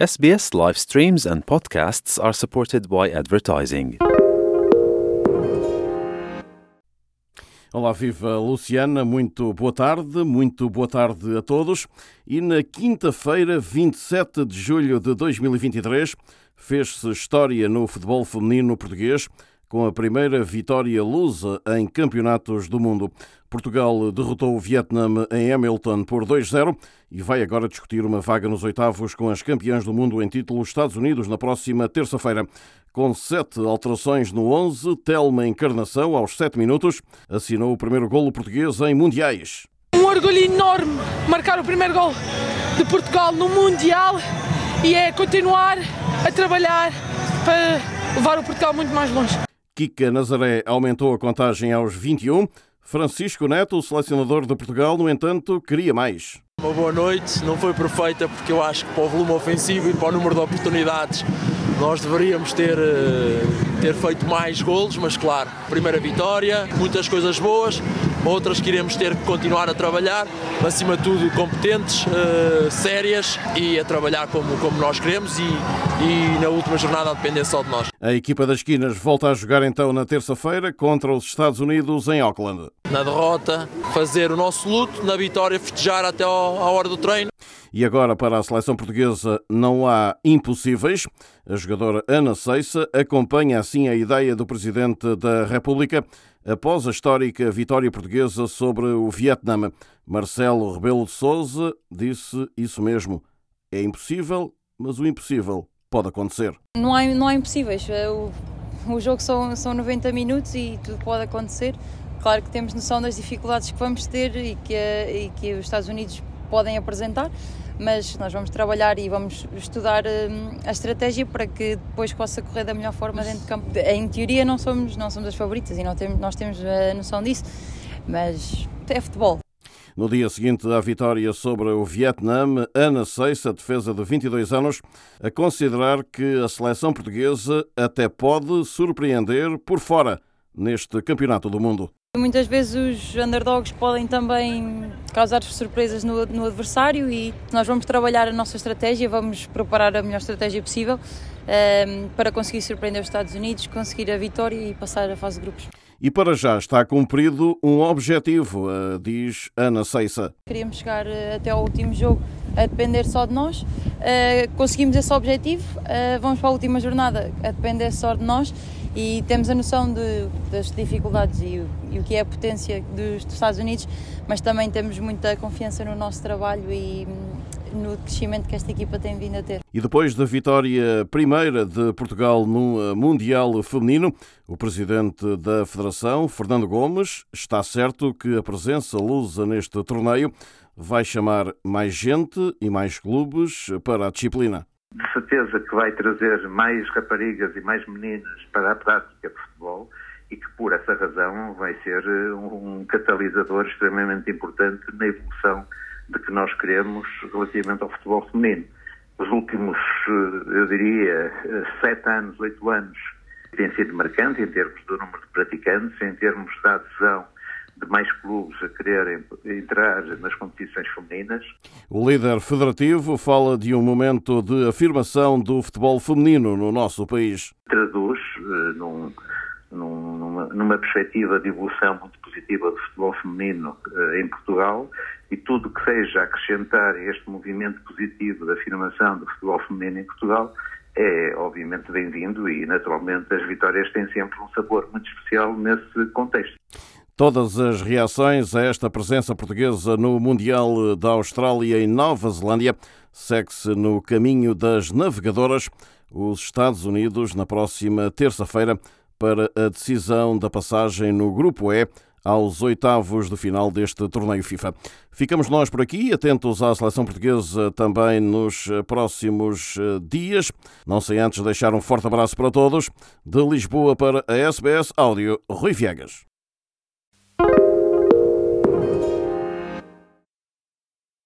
SBS live streams and podcasts are supported by advertising. Olá, viva Luciana, muito boa tarde, muito boa tarde a todos. E na quinta-feira, 27 de julho de 2023, fez-se história no futebol feminino português com a primeira vitória lusa em campeonatos do mundo. Portugal derrotou o Vietnã em Hamilton por 2-0 e vai agora discutir uma vaga nos oitavos com as campeãs do mundo em título Estados Unidos na próxima terça-feira. Com sete alterações no 11, Telma Encarnação, aos sete minutos, assinou o primeiro golo português em Mundiais. Um orgulho enorme marcar o primeiro gol de Portugal no Mundial e é continuar a trabalhar para levar o Portugal muito mais longe. Kika Nazaré aumentou a contagem aos 21. Francisco Neto, o selecionador de Portugal, no entanto, queria mais. Uma boa noite, não foi perfeita porque eu acho que para o volume ofensivo e para o número de oportunidades nós deveríamos ter, eh, ter feito mais golos, mas claro, primeira vitória, muitas coisas boas, outras que iremos ter que continuar a trabalhar, acima de tudo competentes, uh, sérias e a trabalhar como, como nós queremos e, e na última jornada a depender só de nós. A equipa das esquinas volta a jogar então na terça-feira contra os Estados Unidos em Auckland. Na derrota, fazer o nosso luto, na vitória festejar até à hora do treino. E agora, para a seleção portuguesa, não há impossíveis. A jogadora Ana Seissa acompanha assim a ideia do Presidente da República após a histórica vitória portuguesa sobre o Vietnã. Marcelo Rebelo de Souza disse isso mesmo. É impossível, mas o impossível pode acontecer. Não há, não há impossíveis. É o, o jogo são, são 90 minutos e tudo pode acontecer. Claro que temos noção das dificuldades que vamos ter e que, e que os Estados Unidos podem apresentar, mas nós vamos trabalhar e vamos estudar hum, a estratégia para que depois possa correr da melhor forma dentro de campo. Em teoria não somos, não somos as favoritas e não temos, nós temos a noção disso, mas é futebol. No dia seguinte à vitória sobre o Vietnã, Ana Seis, a defesa de 22 anos, a considerar que a seleção portuguesa até pode surpreender por fora neste Campeonato do Mundo. Muitas vezes os underdogs podem também causar surpresas no, no, adversário e nós vamos trabalhar a nossa estratégia, vamos preparar a melhor estratégia possível um, ehm, para conseguir surpreender os Estados Unidos, conseguir a vitória e passar a fase de grupos. E para já está cumprido um objetivo, eh, diz Ana Seissa. Queríamos chegar eh, até ao último jogo a depender só de nós. Uh, conseguimos esse objetivo, vamos para a última jornada a depender só de nós e temos a noção de, das dificuldades e, e, o que é a potência dos, dos, Estados Unidos, mas também temos muita confiança no nosso trabalho e no crescimento que esta equipa tem vindo a ter. E depois da vitória primeira de Portugal no eh, Mundial Feminino, o presidente da Federação, Fernando Gomes, está certo que a presença lusa neste torneio vai chamar mais gente e mais clubes para a disciplina de certeza que vai trazer mais raparigas e mais meninas para a prática de futebol e que por essa razão vai ser eh, um catalisador extremamente importante na evolução de que nós queremos relativamente ao futebol feminino. Os últimos, eh, eu diria, eh, sete anos, oito anos, tem sido marcante em termos do número de praticantes, em termos da adesão de mais clubes a quererem entrar nas competições femininas. O líder federativo fala de um momento de afirmação do futebol feminino no nosso país. Traduz uh, num, num, numa, numa, perspectiva de evolução muito positiva do futebol feminino uh, em Portugal e tudo que seja acrescentar este movimento positivo da afirmação do futebol feminino em Portugal é obviamente bem-vindo e naturalmente as vitórias têm sempre um sabor muito especial nesse contexto. Todas as reações a esta presença portuguesa no Mundial da Austrália e Nova Zelândia segue-se no caminho das navegadoras, os Estados Unidos, na próxima terça-feira, para a decisão da passagem no Grupo E aos oitavos de final deste torneio FIFA. Ficamos nós por aqui, atentos à seleção portuguesa também nos próximos eh, dias. Não sei antes deixar um forte abraço para todos. De Lisboa para a SBS Áudio, Rui Viegas.